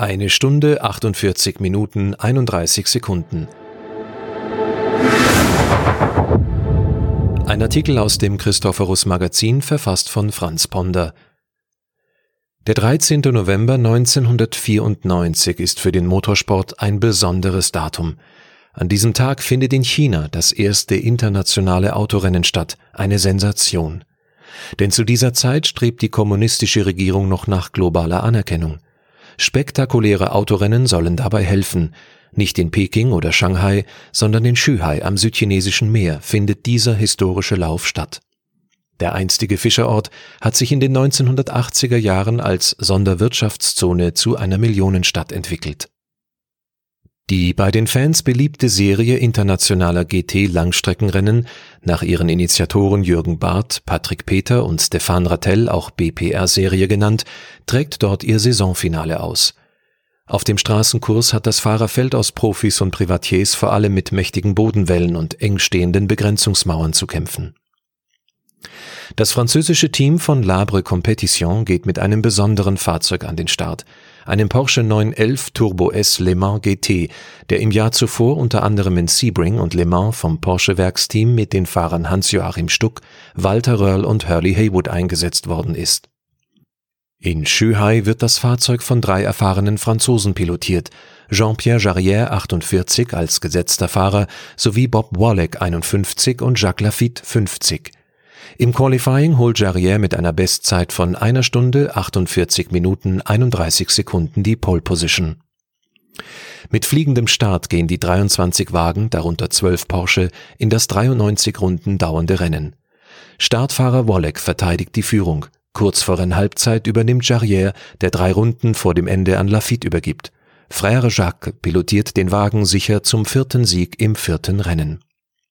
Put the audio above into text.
Eine Stunde 48 Minuten 31 Sekunden. Ein Artikel aus dem Christophorus Magazin, verfasst von Franz Ponder. Der 13. November 1994 ist für den Motorsport ein besonderes Datum. An diesem Tag findet in China das erste internationale Autorennen statt, eine Sensation. Denn zu dieser Zeit strebt die kommunistische Regierung noch nach globaler Anerkennung. Spektakuläre Autorennen sollen dabei helfen. Nicht in Peking oder Shanghai, sondern in Zhuhai am südchinesischen Meer findet dieser historische Lauf statt. Der einstige Fischerort hat sich in den 1980er Jahren als Sonderwirtschaftszone zu einer Millionenstadt entwickelt. Die bei den Fans beliebte Serie internationaler GT-Langstreckenrennen, nach ihren Initiatoren Jürgen Barth, Patrick Peter und Stefan Rattel, auch BPR-Serie genannt, trägt dort ihr Saisonfinale aus. Auf dem Straßenkurs hat das Fahrerfeld aus Profis und Privatiers vor allem mit mächtigen Bodenwellen und eng stehenden Begrenzungsmauern zu kämpfen. Das französische Team von Labre Competition geht mit einem besonderen Fahrzeug an den Start – einem Porsche 911 Turbo S Le Mans GT, der im Jahr zuvor unter anderem in Sebring und Le Mans vom Porsche Werksteam mit den Fahrern Hans-Joachim Stuck, Walter Röhrl und Hurley Haywood eingesetzt worden ist. In Zhuhai wird das Fahrzeug von drei erfahrenen Franzosen pilotiert, Jean-Pierre Jarrière 48 als gesetzter Fahrer sowie Bob Wallach 51 und Jacques Lafitte 50. Im Qualifying holt Jarrier mit einer Bestzeit von einer Stunde 48 Minuten 31 Sekunden die Pole Position. Mit fliegendem Start gehen die 23 Wagen, darunter 12 Porsche, in das 93 Runden dauernde Rennen. Startfahrer Wallach verteidigt die Führung. Kurz vor Rennhalbzeit übernimmt Jarrier, der drei Runden vor dem Ende an Lafitte übergibt. Frère Jacques pilotiert den Wagen sicher zum vierten Sieg im vierten Rennen.